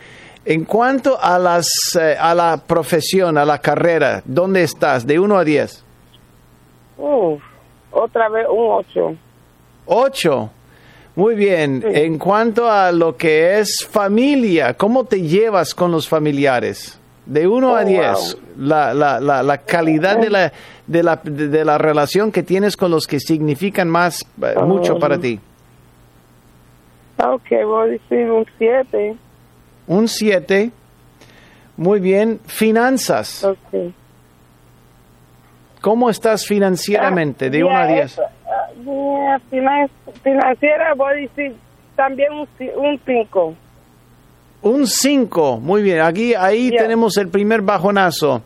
En cuanto a las eh, a la profesión, a la carrera, ¿dónde estás? De 1 a 10. Uf, otra vez un 8. 8. Muy bien. Sí. En cuanto a lo que es familia, ¿cómo te llevas con los familiares? De 1 a Oh, 10, la, la, la, la calidad de la, de, la, de, la relación que tienes con los que significan más, eh, mucho para ti. Ok, voy a decir un 7. Un 7. Muy bien. Finanzas. ¿Cómo estás financieramente? De Ah, 1 a ya, 10. eso, ah, finan- financiera voy a decir también un 5. Un 5, muy bien. Aquí ahí tenemos el primer bajonazo.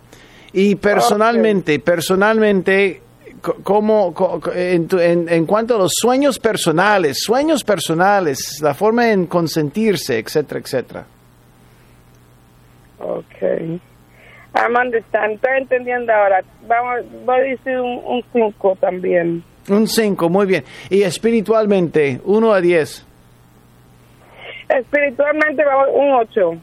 Y personalmente, personalmente, co- ¿cómo, co- co- en, en- en cuanto a los sueños personales, sueños personales, la forma en consentirse, etcétera, etcétera? Ok. I'm understand. Estoy entendiendo ahora. Vamos, voy a decir un 5 también. Un 5, muy bien. Y espiritualmente, 1 a 10, Espiritualmente vamos un 8.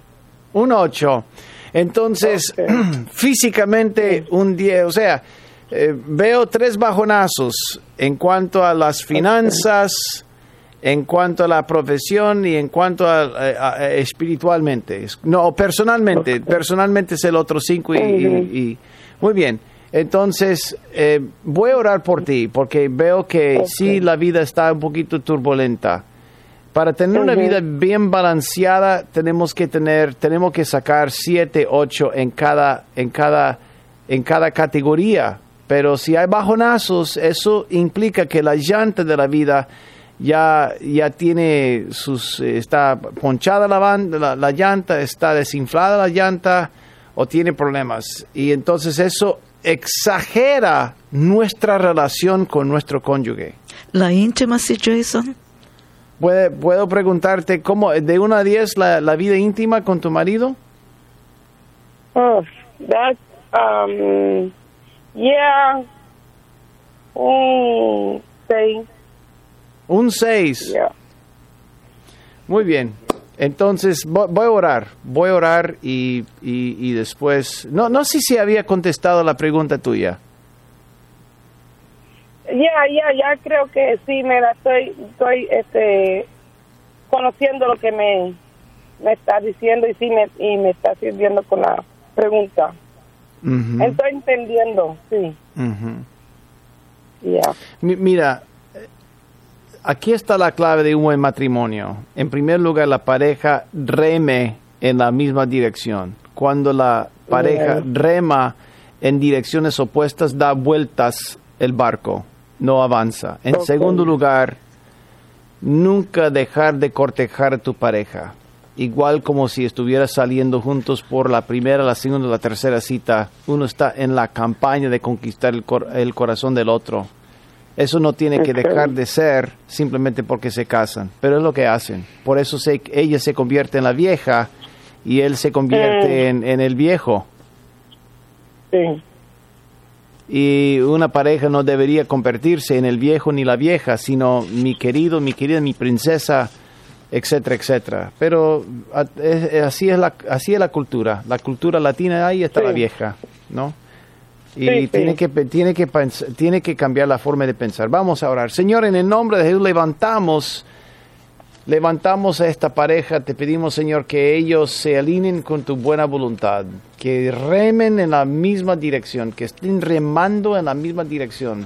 un 8. Entonces, [CLEARS THROAT] físicamente, un 10. O sea, eh, veo tres bajonazos en cuanto a las finanzas, en cuanto a la profesión y en cuanto a, a- a- espiritualmente. Es- No, personalmente. Personalmente es el otro 5 y, y- y- Muy bien. Entonces, eh, voy a orar por ti porque veo que sí la vida está un poquito turbulenta. Para tener una vida bien balanceada, tenemos que tener, tenemos que sacar siete, ocho en cada, en cada, en cada categoría. Pero si hay bajonazos, eso implica que la llanta de la vida ya, ya tiene sus, eh, está ponchada la, ban- la, la llanta, está desinflada la llanta o tiene problemas. Y entonces eso exagera nuestra relación con nuestro cónyuge. La intimacy, Jason. ¿Puede- ¿Puedo preguntarte cómo, de 1 a 10, la, la vida íntima con tu marido? Oh, that's, um, yeah, un 6. Un 6. Yeah. Muy bien. Entonces, vo- voy a orar. Voy a orar y, y, y después... No, no sé si había contestado la pregunta tuya. Ya, ya, ya creo que sí, me la estoy, estoy, este, conociendo lo que me, me está diciendo y sí me, y me está sirviendo con la pregunta. Estoy entendiendo, sí, Mira, aquí está la clave de un buen matrimonio. En primer lugar, la pareja reme en la misma dirección. Cuando la pareja rema en direcciones opuestas, da vueltas el barco, no avanza. En segundo lugar, nunca dejar de cortejar a tu pareja. Igual como si estuvieras saliendo juntos por la primera, la segunda, la tercera cita, uno está en la campaña de conquistar el, el corazón del otro. Eso no tiene que dejar de ser simplemente porque se casan, pero es lo que hacen. Por eso se, ella se convierte en la vieja y él se convierte en, en, el viejo. Sí. Y una pareja no debería convertirse en el viejo ni la vieja, sino mi querido, mi querida, mi princesa, etcétera, etcétera. Pero así es la, así es la cultura. La cultura latina, ahí está la vieja, ¿no? Y tiene que tiene que tiene que cambiar la forma de pensar. Vamos a orar. Señor, en el nombre de Jesús levantamos levantamos a esta pareja, te pedimos, Señor, que ellos se alineen con tu buena voluntad, que remen en la misma dirección, que estén remando en la misma dirección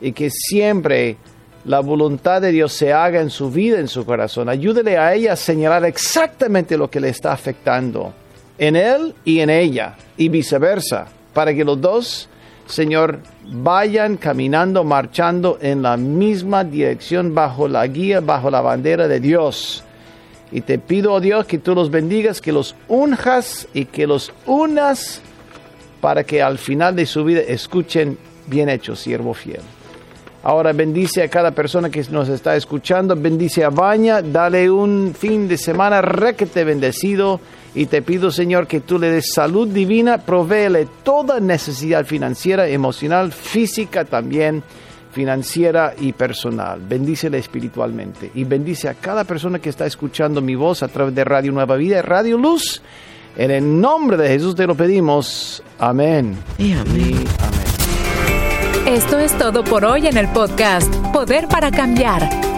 y que siempre la voluntad de Dios se haga en su vida, en su corazón. Ayúdele a ella a señalar exactamente lo que le está afectando en él y en ella y viceversa para que los dos, Señor, vayan caminando, marchando en la misma dirección bajo la guía, bajo la bandera de Dios. Y te pido, oh Dios, que tú los bendigas, que los unjas y que los unas para que al final de su vida escuchen bien hecho, siervo fiel. Ahora bendice a cada persona que nos está escuchando, bendice a Baña, dale un fin de semana requete bendecido y te pido, Señor, que tú le des salud divina, provéele toda necesidad financiera, emocional, física también, financiera y personal. Bendícele espiritualmente y bendice a cada persona que está escuchando mi voz a través de Radio Nueva Vida, Radio Luz. En el nombre de Jesús te lo pedimos. Amén. Y amén. Esto es todo por hoy en el podcast Poder para Cambiar.